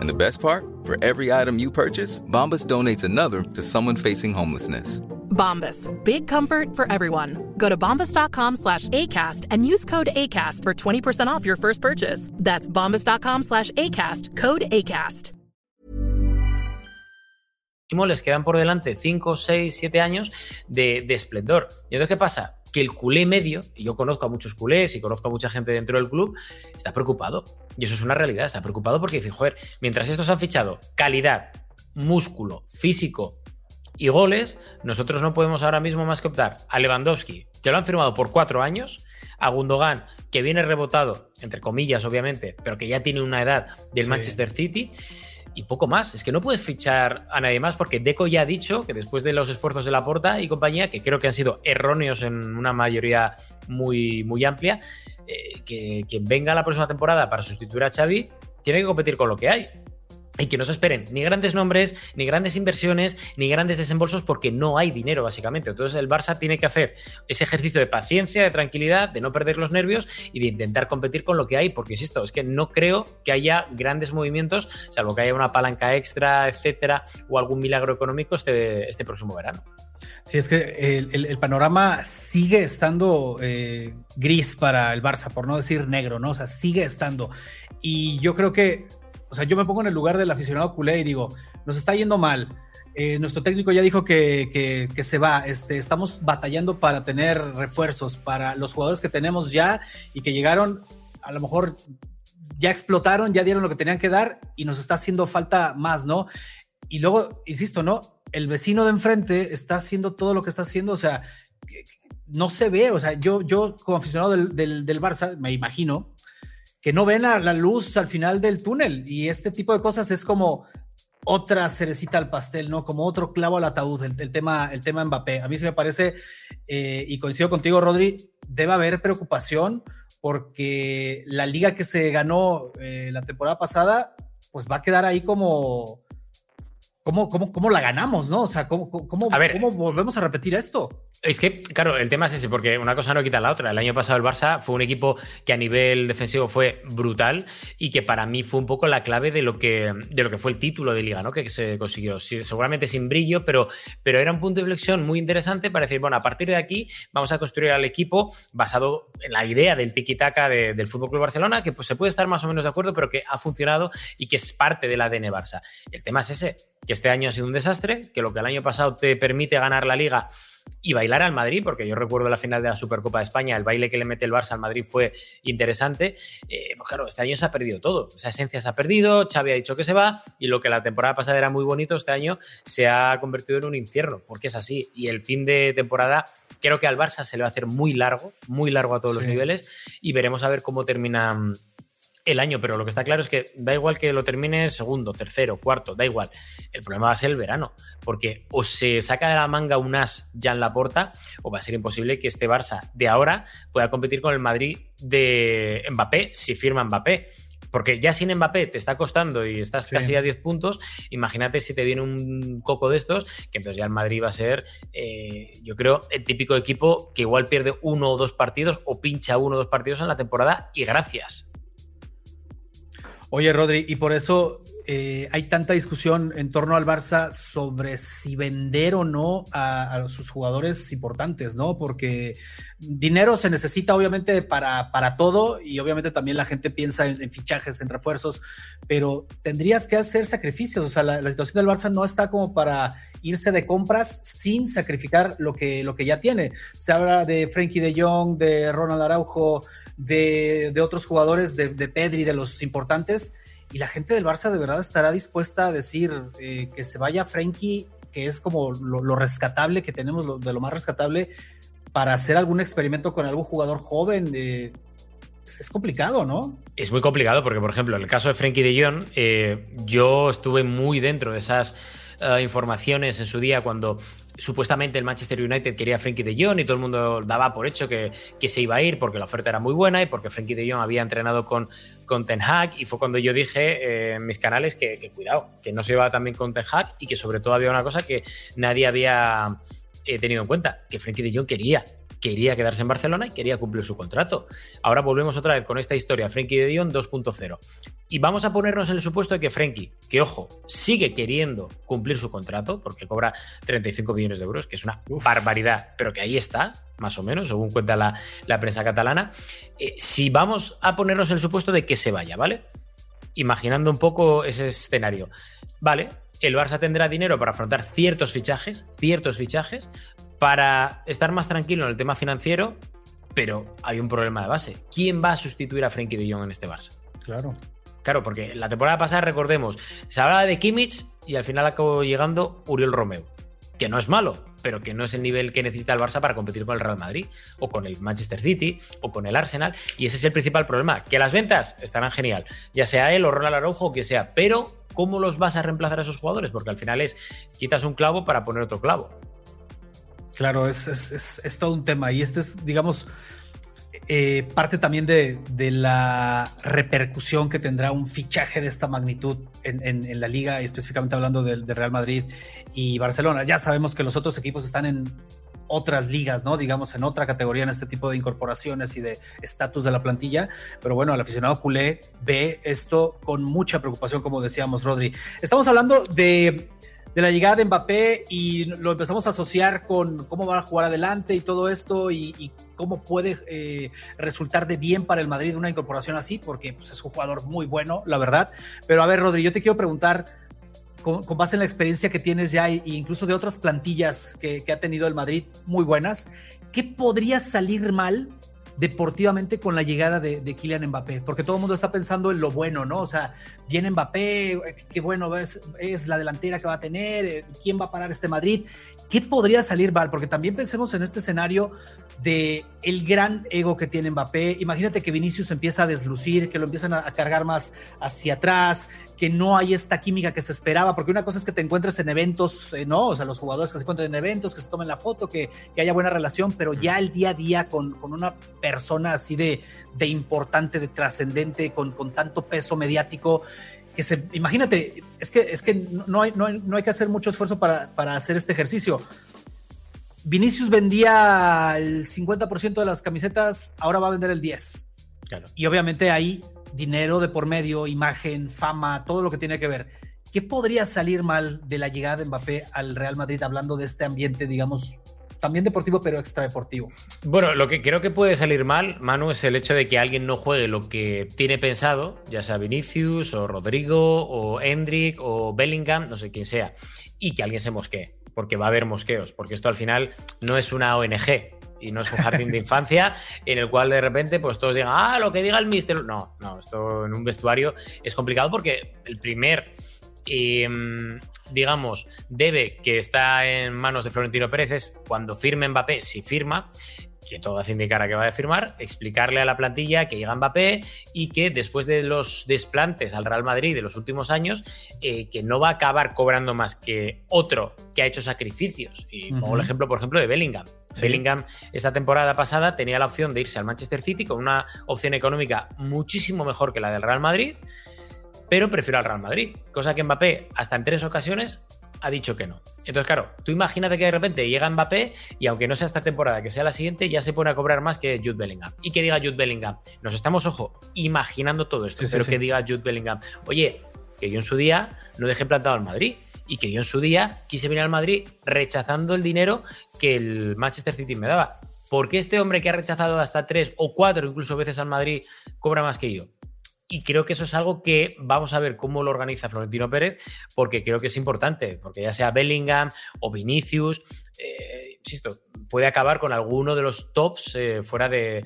And the best part, for every item you purchase, Bombas donates another to someone facing homelessness. Bombas, big comfort for everyone. Go to bombas.com slash ACAST and use code ACAST for 20% off your first purchase. That's bombas.com slash ACAST, code ACAST. Les quedan por delante 5, 6, 7 años de, de esplendor. ¿Y entonces qué pasa? Que el culé medio, y yo conozco a muchos culés y conozco a mucha gente dentro del club, está preocupado. Y eso es una realidad, está preocupado porque dice, joder, mientras estos han fichado calidad, músculo, físico y goles, nosotros no podemos ahora mismo más que optar a Lewandowski, que lo han firmado por cuatro años, a Gundogan, que viene rebotado, entre comillas, obviamente, pero que ya tiene una edad del Manchester City y poco más. Es que no puedes fichar a nadie más porque Deco ya ha dicho que después de los esfuerzos de la Porta y compañía, que creo que han sido erróneos en una mayoría muy, muy amplia, eh, que quien venga la próxima temporada para sustituir a Xavi tiene que competir con lo que hay. Y que no se esperen ni grandes nombres, ni grandes inversiones, ni grandes desembolsos porque no hay dinero básicamente. Entonces el Barça tiene que hacer ese ejercicio de paciencia, de tranquilidad, de no perder los nervios y de intentar competir con lo que hay, porque insisto, es que no creo que haya grandes movimientos, salvo que haya una palanca extra, etcétera, o algún milagro económico este, este próximo verano. Sí, es que el, panorama sigue estando eh, gris para el Barça, por no decir negro, ¿no? O sea, sigue estando. Y yo creo que sea, yo me pongo en el lugar del aficionado culé y digo, nos está yendo mal. Eh, nuestro técnico ya dijo que, que, se va. Este, estamos batallando para tener refuerzos para los jugadores que tenemos ya y que llegaron, a lo mejor ya explotaron, ya dieron lo que tenían que dar y nos está haciendo falta más, ¿no? Y luego, insisto, ¿no? El vecino de enfrente está haciendo todo lo que está haciendo, o sea, no se ve, o sea, yo, yo como aficionado del, del, del Barça, me imagino, que no ven la, luz al final del túnel. Y este tipo de cosas es como otra cerecita al pastel, ¿no? Como otro clavo al ataúd, el, tema, el tema Mbappé. A mí me parece, eh, y coincido contigo, Rodri, debe haber preocupación porque la liga que se ganó eh, la temporada pasada, pues va a quedar ahí como, ¿cómo, cómo, cómo la ganamos, no? O sea, ¿cómo, cómo, cómo volvemos a repetir esto? Es que, claro, el tema es ese, porque una cosa no quita la otra. El año pasado el Barça fue un equipo que a nivel defensivo fue brutal y que para mí fue un poco la clave de lo que, de lo que fue el título de liga, ¿no? Que se consiguió. seguramente sin brillo, pero, pero era un punto de inflexión muy interesante para decir, bueno, a partir de aquí vamos a construir al equipo basado en la idea del tiki-taka del Fútbol Club Barcelona, que pues, se puede estar más o menos de acuerdo, pero que ha funcionado y que es parte del ADN Barça. El tema es ese, que este año ha sido un desastre, que lo que el año pasado te permite ganar la liga y bailar al Madrid, porque yo recuerdo la final de la Supercopa de España, el baile que le mete el Barça al Madrid fue interesante. Eh, pues claro, este año se ha perdido todo. Esa esencia se ha perdido, Xavi ha dicho que se va, y lo que la temporada pasada era muy bonito, este año se ha convertido en un infierno, porque es así. Y el fin de temporada creo que al Barça se le va a hacer muy largo, muy largo a todos los niveles, y veremos a ver cómo termina el año, pero lo que está claro es que da igual que lo termine segundo, tercero, cuarto, da igual. El problema va a ser el verano, porque o se saca de la manga un as ya en la puerta, o va a ser imposible que este Barça de ahora pueda competir con el Madrid de Mbappé si firma Mbappé. Porque ya sin Mbappé te está costando y estás casi a 10 puntos. Imagínate si te viene un coco de estos, que entonces ya el Madrid va a ser, eh, yo creo, el típico equipo que igual pierde uno o dos partidos o pincha uno o dos partidos en la temporada y gracias. Oye, Rodri, y por eso eh, hay tanta discusión en torno al Barça sobre si vender o no a, sus jugadores importantes, ¿no? Porque dinero se necesita obviamente para, para todo y obviamente también la gente piensa en, fichajes, en refuerzos, pero tendrías que hacer sacrificios. O sea, la, situación del Barça no está como para irse de compras sin sacrificar lo que, lo que ya tiene. Se habla de Frankie de Jong, de Ronald Araujo, de, otros jugadores, de, de Pedri, de los importantes y la gente del Barça de verdad estará dispuesta a decir eh, que se vaya Frenkie, que es como lo, rescatable que tenemos, de lo más rescatable, para hacer algún experimento con algún jugador joven. Eh, es complicado, ¿no? Es muy complicado porque, por ejemplo, en el caso de Frenkie de Jong, eh, yo estuve muy dentro de esas informaciones en su día cuando supuestamente el Manchester United quería a de Jong y todo el mundo daba por hecho que, que, se iba a ir porque la oferta era muy buena y porque Frankie de Jong había entrenado con, con Ten Hag y fue cuando yo dije eh, en mis canales que, cuidado, que no se iba también con Ten Hag y que sobre todo había una cosa que nadie había eh, tenido en cuenta, que Frankie de Jong quería quería quedarse en Barcelona y quería cumplir su contrato. Ahora volvemos otra vez con esta historia, Frenkie de Dion 2.0. Y vamos a ponernos en el supuesto de que Frenkie, que ojo, sigue queriendo cumplir su contrato, porque cobra 35 millones de euros, que es una barbaridad, pero que ahí está, más o menos, según cuenta la, prensa catalana. Eh, si vamos a ponernos en el supuesto de que se vaya, ¿vale? Imaginando un poco ese escenario. Vale, el Barça tendrá dinero para afrontar ciertos fichajes, ciertos fichajes, para estar más tranquilo en el tema financiero, pero hay un problema de base. ¿Quién va a sustituir a Frenkie de Jong en este Barça? Claro. Claro, porque la temporada pasada, recordemos, se hablaba de Kimmich y al final acabó llegando Uriel Romeo, que no es malo, pero que no es el nivel que necesita el Barça para competir con el Real Madrid, o con el Manchester City, o con el Arsenal, y ese es el principal problema, que las ventas estarán genial, ya sea él o Ronald Araujo o que sea, pero ¿cómo los vas a reemplazar a esos jugadores? Porque al final es quitas un clavo para poner otro clavo. Claro, es, es, todo un tema. Y este es, digamos, eh, parte también de, la repercusión que tendrá un fichaje de esta magnitud en, la liga, específicamente hablando del Real Madrid y Barcelona. Ya sabemos que los otros equipos están en otras ligas, ¿no? Digamos, en otra categoría en este tipo de incorporaciones y de estatus de la plantilla. Pero bueno, el aficionado culé ve esto con mucha preocupación, como decíamos, Rodri. Estamos hablando de, la llegada de Mbappé y lo empezamos a asociar con cómo va a jugar adelante y todo esto y, cómo puede eh, resultar de bien para el Madrid una incorporación así, porque pues, es un jugador muy bueno, la verdad. Pero a ver, Rodri, yo te quiero preguntar con, base en la experiencia que tienes ya e incluso de otras plantillas que, ha tenido el Madrid muy buenas, ¿qué podría salir mal deportivamente con la llegada de, Kylian Mbappé? Porque todo el mundo está pensando en lo bueno, ¿no? O sea, viene Mbappé, qué bueno es, es la delantera que va a tener, eh, quién va a parar este Madrid. ¿Qué podría salir mal? Porque también pensemos en este escenario de el gran ego que tiene Mbappé. Imagínate que Vinicius empieza a deslucir, que lo empiezan a, cargar más hacia atrás, que no hay esta química que se esperaba, porque una cosa es que te encuentres en eventos, eh, ¿no? O sea, los jugadores que se encuentran en eventos, que se tomen la foto, que, haya buena relación, pero ya el día a día con, una persona así de, de importante, de trascendente, con, con tanto peso mediático, que se, imagínate, es que, es que no, hay, no, hay, que hacer mucho esfuerzo para, para hacer este ejercicio. Vinicius vendía el 50% de las camisetas, ahora va a vender el 10%. Y obviamente hay dinero de por medio, imagen, fama, todo lo que tiene que ver. ¿Qué podría salir mal de la llegada de Mbappé al Real Madrid hablando de este ambiente, digamos, también deportivo, pero extradeportivo. Bueno, lo que creo que puede salir mal, Manu, es el hecho de que alguien no juegue lo que tiene pensado, ya sea Vinicius o Rodrigo o Hendrik o Bellingham, no sé quién sea, y que alguien se mosquee porque va a haber mosqueos, porque esto al final no es una ONG y no es un jardín de infancia [LAUGHS] en el cual de repente pues todos digan, ah, lo que diga el mister. No, no, esto en un vestuario es complicado porque el primer... Em, digamos, debe que está en manos de Florentino Pérez es cuando firme Mbappé, si firma, que todo hace indicar a que va a firmar, explicarle a la plantilla que llega Mbappé y que después de los desplantes al Real Madrid de los últimos años, eh, que no va a acabar cobrando más que otro que ha hecho sacrificios. Y pongo el ejemplo, por ejemplo, de Bellingham. Bellingham esta temporada pasada tenía la opción de irse al Manchester City con una opción económica muchísimo mejor que la del Real Madrid, pero prefiero al Real Madrid, cosa que Mbappé hasta en tres ocasiones ha dicho que no. Entonces, claro, tú imagínate que de repente llega Mbappé y aunque no sea esta temporada, que sea la siguiente, ya se pone a cobrar más que Jude Bellingham. Y que diga Jude Bellingham, nos estamos, ojo, imaginando todo esto, pero que diga Jude Bellingham, oye, que yo en su día no dejé plantado al Madrid y que yo en su día quise venir al Madrid rechazando el dinero que el Manchester City me daba. ¿Por qué este hombre que ha rechazado hasta tres o cuatro incluso veces al Madrid cobra más que yo? Y creo que eso es algo que vamos a ver cómo lo organiza Florentino Pérez, porque creo que es importante, porque ya sea Bellingham o Vinicius, eh, insisto, puede acabar con alguno de los tops eh, fuera de,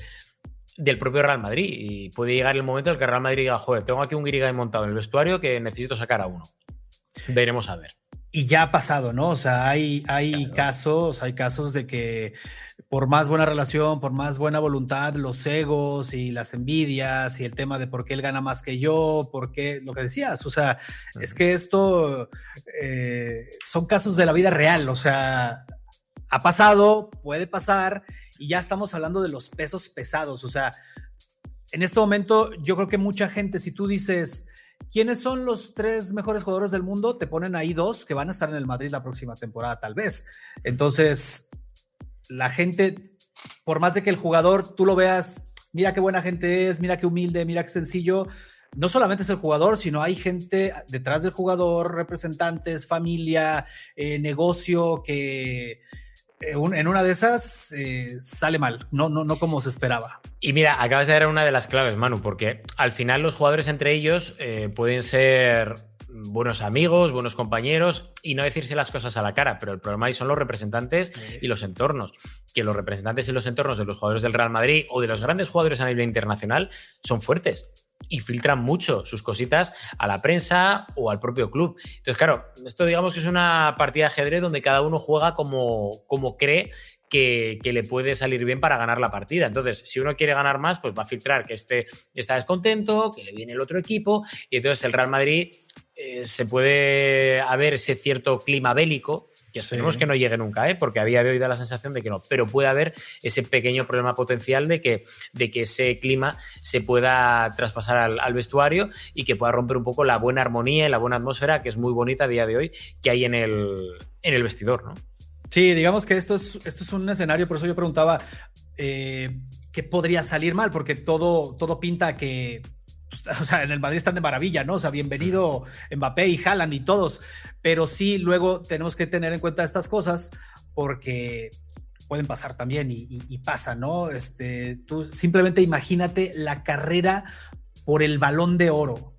del propio Real Madrid. Y puede llegar el momento en el que Real Madrid diga, joder, tengo aquí un Guirigay montado en el vestuario que necesito sacar a uno. Veremos a ver. Y ya ha pasado, ¿no? O sea, hay, hay casos, hay casos de que por más buena relación, por más buena voluntad, los egos y las envidias y el tema de por qué él gana más que yo, por qué, lo que decías, o sea, es que esto eh, son casos de la vida real, o sea, ha pasado, puede pasar y ya estamos hablando de los pesos pesados, o sea, en este momento yo creo que mucha gente, si tú dices... ¿Quiénes son los tres mejores jugadores del mundo? Te ponen ahí dos que van a estar en el Madrid la próxima temporada, tal vez. Entonces, la gente, por más de que el jugador tú lo veas, mira qué buena gente es, mira qué humilde, mira qué sencillo, no solamente es el jugador, sino hay gente detrás del jugador, representantes, familia, eh, negocio, que eh, en una de esas eh, sale mal, no, no, no como se esperaba. Y mira, acabas de dar una de las claves, Manu, porque al final los jugadores entre ellos pueden ser buenos amigos, buenos compañeros y no decirse las cosas a la cara, pero el problema ahí son los representantes y los entornos. Que los representantes y los entornos de los jugadores del Real Madrid o de los grandes jugadores a nivel internacional son fuertes y filtran mucho sus cositas a la prensa o al propio club. Entonces, claro, esto digamos que es una partida de ajedrez donde cada uno juega como, como cree que, le puede salir bien para ganar la partida. Entonces, si uno quiere ganar más, pues va a filtrar que este está descontento, que le viene el otro equipo, y entonces el Real Madrid eh, se puede haber ese cierto clima bélico que esperemos que no llegue nunca, ¿eh? porque a día de hoy da la sensación de que no, pero puede haber ese pequeño problema potencial de que, de que ese clima se pueda traspasar al, vestuario y que pueda romper un poco la buena armonía y la buena atmósfera que es muy bonita a día de hoy que hay en el, en el vestidor, ¿no? Sí, digamos que esto es, esto es un escenario, por eso yo preguntaba eh, qué podría salir mal, porque todo, todo pinta que [LAUGHS] o sea, en el Madrid están de maravilla, ¿no? O sea, bienvenido Mbappé y Haaland y todos, pero sí luego tenemos que tener en cuenta estas cosas porque pueden pasar también y, pasa, ¿no? Este, tú simplemente imagínate la carrera por el balón de oro.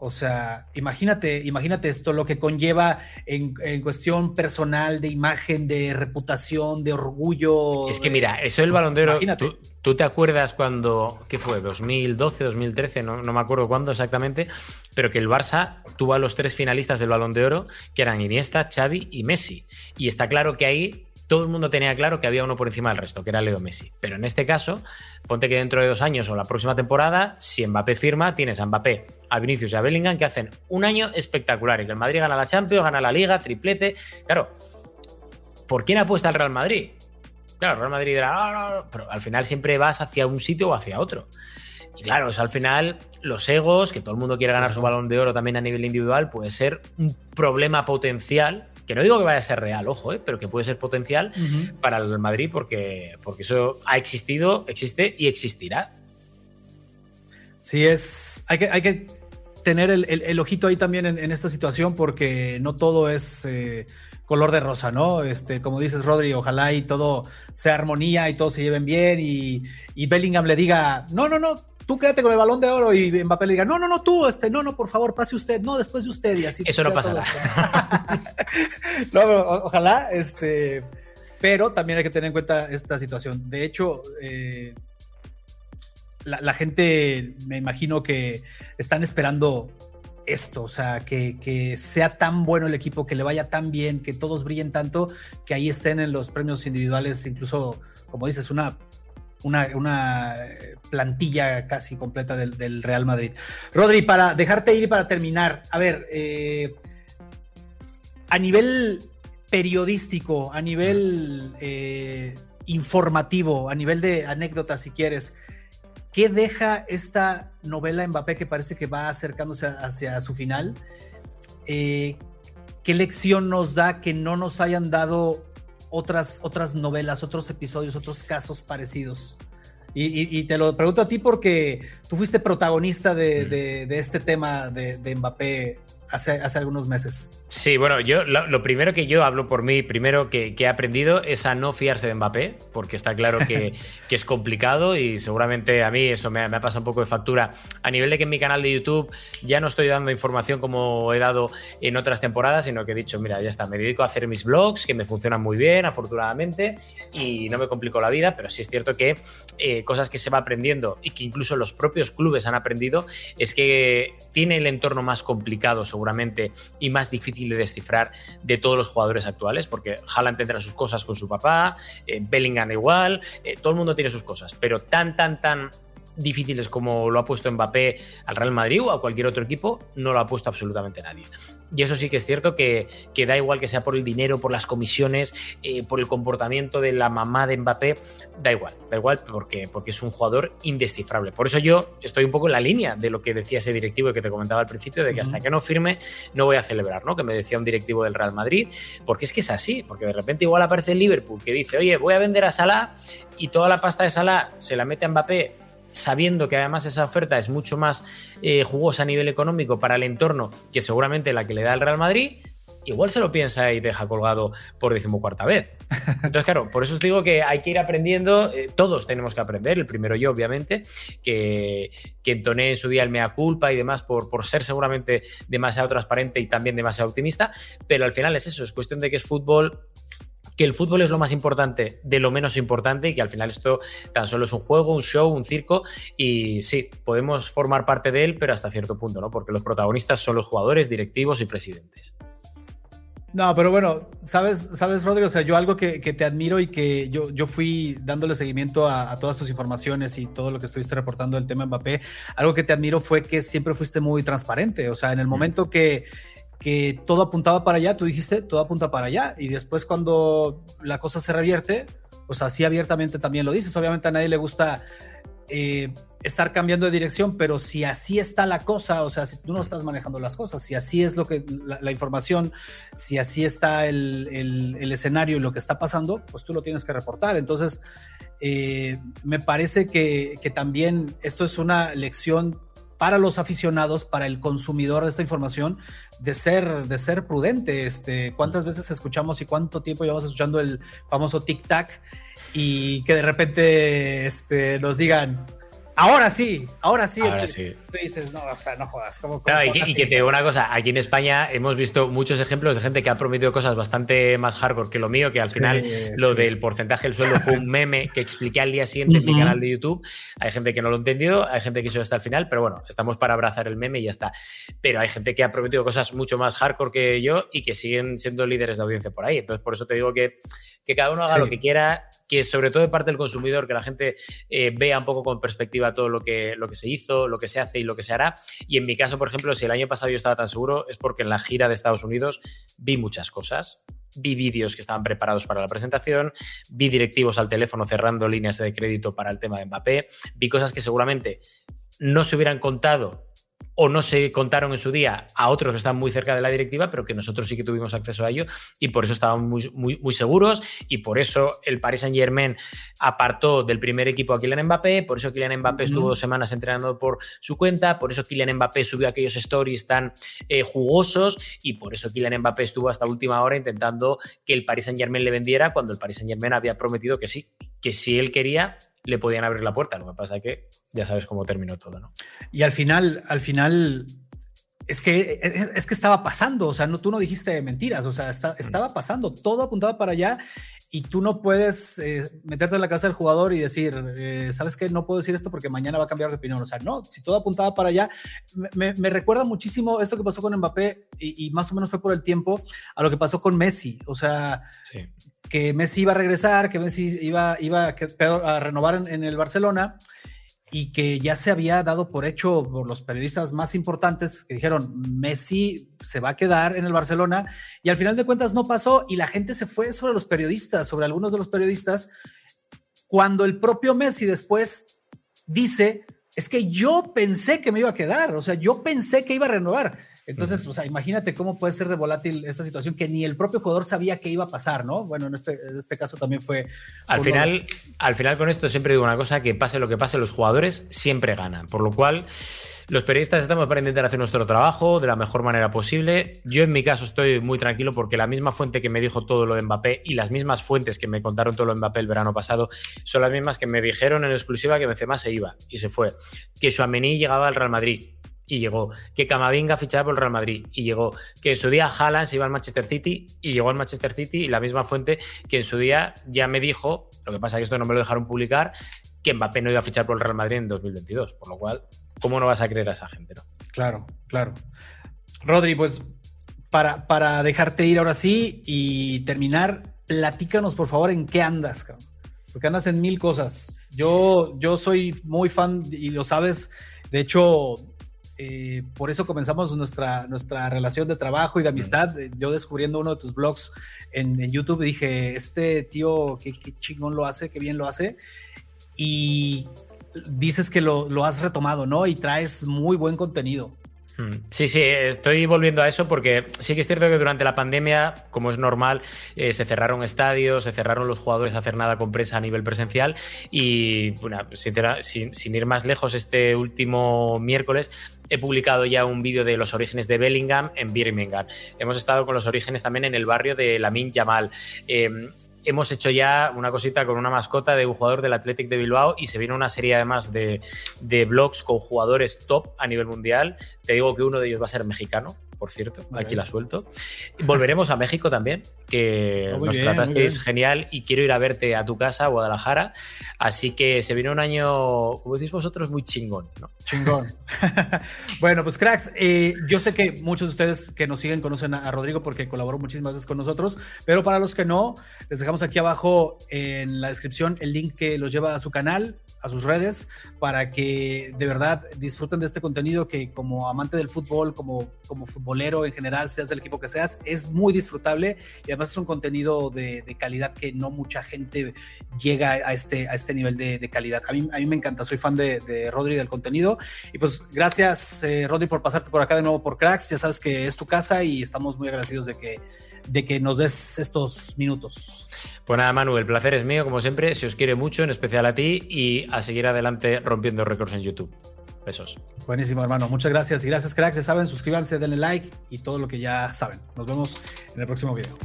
O sea, imagínate, imagínate esto, lo que conlleva en, cuestión personal, de imagen, de reputación, de orgullo. Es que mira, eso del balón de oro, tú, tú, te acuerdas cuando, ¿qué fue? 2012, 2013, no, no me acuerdo cuándo exactamente, pero que el Barça tuvo a los tres finalistas del balón de oro, que eran Iniesta, Xavi y Messi. Y está claro que ahí todo el mundo tenía claro que había uno por encima del resto, que era Leo Messi. Pero en este caso, ponte que dentro de dos años o la próxima temporada, si Mbappé firma, tienes a Mbappé, a Vinicius y a Bellingham que hacen un año espectacular y que el Madrid gana la Champions, gana la Liga, triplete. Claro, ¿por quién apuesta el Real Madrid? Claro, el Real Madrid ah, pero al final siempre vas hacia un sitio o hacia otro. Y claro, al final los egos, que todo el mundo quiere ganar su balón de oro también a nivel individual, puede ser un problema potencial que no digo que vaya a ser real, ojo, eh, pero que puede ser potencial para el Madrid porque, porque eso ha existido, existe y existirá. Sí, es. Hay que, hay que tener el, ojito ahí también en, esta situación porque no todo es eh, color de rosa, ¿no? Este, como dices, Rodri, ojalá y todo sea armonía y todos se lleven bien y, y Bellingham le diga, no, no, no, tú quédate con el balón de oro y Mbappé le diga, no, no, no, tú, este, no, no, por favor, pase usted, no, después de usted y así. Eso no pasará. [LAUGHS] [LAUGHS] no, ojalá, este, pero también hay que tener en cuenta esta situación. De hecho, eh, la, gente, me imagino que están esperando esto, o sea, que, sea tan bueno el equipo, que le vaya tan bien, que todos brillen tanto, que ahí estén en los premios individuales, incluso, como dices, una una, plantilla casi completa del, Real Madrid. Rodri, para dejarte ir y para terminar, a ver, eh, a nivel periodístico, a nivel eh, informativo, a nivel de anécdotas, si quieres, ¿qué deja esta novela Mbappé que parece que va acercándose hacia su final? Eh, ¿Qué lección nos da que no nos hayan dado otras, otras novelas, otros episodios, otros casos parecidos. Y, te lo pregunto a ti porque tú fuiste protagonista de, este tema de, de Mbappé hace, hace algunos meses. Sí, bueno, yo lo, primero que yo hablo por mí, primero que, he aprendido es a no fiarse de Mbappé, porque está claro que, [LAUGHS] es complicado y seguramente a mí eso me, ha pasado un poco de factura. A nivel de que en mi canal de YouTube ya no estoy dando información como he dado en otras temporadas, sino que he dicho, mira, ya está, me dedico a hacer mis blogs, que me funcionan muy bien, afortunadamente, y no me complico la vida, pero sí es cierto que eh, cosas que se va aprendiendo y que incluso los propios clubes han aprendido es que tiene el entorno más complicado seguramente y más difícil de descifrar de todos los jugadores actuales, porque Haaland tendrá sus cosas con su papá, eh, Bellingham igual, eh, todo el mundo tiene sus cosas, pero tan, tan, tan difíciles como lo ha puesto Mbappé al Real Madrid o a cualquier otro equipo, no lo ha puesto absolutamente nadie. Y eso sí que es cierto que, que da igual que sea por el dinero, por las comisiones, eh, por el comportamiento de la mamá de Mbappé, da igual, da igual porque, porque es un jugador indescifrable. Por eso yo estoy un poco en la línea de lo que decía ese directivo que te comentaba al principio, de que hasta que no firme no voy a celebrar, ¿no? Que me decía un directivo del Real Madrid, porque es que es así, porque de repente igual aparece el Liverpool que dice, oye, voy a vender a Salah y toda la pasta de Salah se la mete a Mbappé sabiendo que además esa oferta es mucho más eh, jugosa a nivel económico para el entorno que seguramente la que le da el Real Madrid, igual se lo piensa y deja colgado por decimocuarta vez. [LAUGHS] Entonces, claro, por eso os digo que hay que ir aprendiendo, eh, todos tenemos que aprender, el primero yo, obviamente, que, que entoné en su día el mea culpa y demás por, por ser seguramente demasiado transparente y también demasiado optimista, pero al final es eso, es cuestión de que es fútbol, que el fútbol es lo más importante de lo menos importante y que al final esto tan solo es un juego, un show, un circo y sí, podemos formar parte de él, pero hasta cierto punto, ¿no? Porque los protagonistas son los jugadores, directivos y presidentes. No, pero bueno, sabes, sabes, Rodrigo, o sea, yo algo que, te admiro y que yo, yo fui dándole seguimiento a, todas tus informaciones y todo lo que estuviste reportando del tema Mbappé, algo que te admiro fue que siempre fuiste muy transparente, o sea, en el momento que, que todo apuntaba para allá, tú dijiste, todo apunta para allá, y después cuando la cosa se revierte, pues así abiertamente también lo dices, obviamente a nadie le gusta eh, estar cambiando de dirección, pero si así está la cosa, o sea, si tú no estás manejando las cosas, si así es lo que la, información, si así está el, el, escenario y lo que está pasando, pues tú lo tienes que reportar. Entonces, eh, me parece que, que también esto es una lección para los aficionados, para el consumidor de esta información, de ser, de ser prudente. Este, ¿Cuántas veces escuchamos y cuánto tiempo llevamos escuchando el famoso tic-tac y que de repente este, nos digan, Ahora sí, ahora sí. Ahora sí. Tú dices, no, o sea, no jodas. ¿cómo, y, que, te digo una cosa, aquí en España hemos visto muchos ejemplos de gente que ha prometido cosas bastante más hardcore que lo mío, que al final lo del porcentaje del sueldo fue un [LAUGHS] meme que expliqué al día siguiente en mi canal de YouTube. Hay gente que no lo ha entendido, hay gente que hizo hasta el final, pero bueno, estamos para abrazar el meme y ya está. Pero hay gente que ha prometido cosas mucho más hardcore que yo y que siguen siendo líderes de audiencia por ahí. Entonces, por eso te digo que, que cada uno haga lo que quiera que sobre todo de parte del consumidor, que la gente eh, vea un poco con perspectiva todo lo que, lo que se hizo, lo que se hace y lo que se hará. Y en mi caso, por ejemplo, si el año pasado yo estaba tan seguro, es porque en la gira de Estados Unidos vi muchas cosas. Vi vídeos que estaban preparados para la presentación, vi directivos al teléfono cerrando líneas de crédito para el tema de Mbappé, vi cosas que seguramente no se hubieran contado o no se contaron en su día a otros que están muy cerca de la directiva, pero que nosotros sí que tuvimos acceso a ello y por eso estábamos muy, muy, seguros y por eso el Paris Saint Germain apartó del primer equipo a Kylian Mbappé, por eso Kylian Mbappé estuvo dos semanas entrenando por su cuenta, por eso Kylian Mbappé subió aquellos stories tan eh, jugosos y por eso Kylian Mbappé estuvo hasta última hora intentando que el Paris Saint Germain le vendiera cuando el Paris Saint Germain había prometido que sí, que si él quería le podían abrir la puerta. Lo que pasa es que ya sabes cómo terminó todo, ¿no? Y al final, al final, es que, es, que estaba pasando, o sea, no, tú no dijiste mentiras, o sea, estaba pasando, todo apuntaba para allá y tú no puedes eh, meterte en la casa del jugador y decir, eh, ¿sabes qué? No puedo decir esto porque mañana va a cambiar de opinión. O sea, no, si todo apuntaba para allá, me, recuerda muchísimo esto que pasó con Mbappé y, y, más o menos fue por el tiempo a lo que pasó con Messi. O sea, sí que Messi iba a regresar, que Messi iba, iba a renovar en, el Barcelona y que ya se había dado por hecho por los periodistas más importantes que dijeron Messi se va a quedar en el Barcelona y al final de cuentas no pasó y la gente se fue sobre los periodistas, sobre algunos de los periodistas, cuando el propio Messi después dice, es que yo pensé que me iba a quedar, o sea, yo pensé que iba a renovar. Entonces, o sea, imagínate cómo puede ser de volátil esta situación que ni el propio jugador sabía que iba a pasar, ¿no? Bueno, en este, este caso también fue. Al final, al final, con esto siempre digo una cosa: que pase lo que pase, los jugadores siempre ganan. Por lo cual. Los periodistas estamos para intentar hacer nuestro trabajo de la mejor manera posible. Yo en mi caso estoy muy tranquilo porque la misma fuente que me dijo todo lo de Mbappé y las mismas fuentes que me contaron todo lo de Mbappé el verano pasado son las mismas que me dijeron en exclusiva que Benzema se iba y se fue. Que Suamení llegaba al Real Madrid y llegó. Que Camavinga fichaba por el Real Madrid y llegó. Que en su día Haaland se iba al Manchester City y llegó al Manchester City y la misma fuente que en su día ya me dijo, lo que pasa es que esto no me lo dejaron publicar, que Mbappé no iba a fichar por el Real Madrid en 2022. Por lo cual, ¿cómo no vas a creer a esa gente? No? Claro, claro. Rodri, pues para, para dejarte ir ahora sí y terminar, platícanos por favor en qué andas, porque andas en mil cosas. Yo, yo soy muy fan y lo sabes. De hecho, eh, por eso comenzamos nuestra, nuestra relación de trabajo y de amistad. Yo descubriendo uno de tus blogs en, YouTube dije, este tío, qué, chingón lo hace, qué bien lo hace. Y dices que lo, lo has retomado, ¿no? Y traes muy buen contenido. Hmm. Sí, sí, estoy volviendo a eso porque sí que es cierto que durante la pandemia, como es normal, eh, se cerraron estadios, se cerraron los jugadores a hacer nada con prensa a nivel presencial y, bueno, sin, sin, ir más lejos, este último miércoles he publicado ya un vídeo de los orígenes de Bellingham en Birmingham. Hemos estado con los orígenes también en el barrio de Lamin Yamal. Eh, hemos hecho ya una cosita con una mascota de un jugador del Athletic de Bilbao y se viene una serie además de, de blogs con jugadores top a nivel mundial. Te digo que uno de ellos va a ser mexicano, por cierto, aquí la suelto. Volveremos a México también, que nos tratasteis genial y quiero ir a verte a tu casa, Guadalajara. Así que se viene un año, como decís vosotros, muy chingón. ¿no? Chingón. [LAUGHS] bueno, pues cracks, eh, yo sé que muchos de ustedes que nos siguen conocen a, Rodrigo porque colaboró muchísimas veces con nosotros, pero para los que no, les dejamos aquí abajo en la descripción el link que los lleva a su canal a sus redes para que de verdad disfruten de este contenido que como amante del fútbol, como, como futbolero en general, seas del equipo que seas, es muy disfrutable y además es un contenido de, calidad que no mucha gente llega a este, a este nivel de, calidad. A mí, a mí me encanta, soy fan de, de Rodri del contenido y pues gracias eh, Rodri por pasarte por acá de nuevo por Cracks, ya sabes que es tu casa y estamos muy agradecidos de que, de que nos des estos minutos. Pues nada, Manu, el placer es mío, como siempre. Se os quiere mucho, en especial a ti, y a seguir adelante rompiendo récords en YouTube. Besos. Buenísimo, hermano. Muchas gracias. Y gracias, cracks. Ya saben, suscríbanse, denle like y todo lo que ya saben. Nos vemos en el próximo video.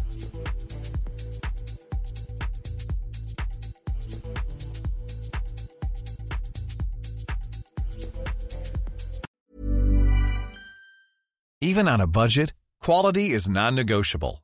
Even on a budget, quality is non-negotiable.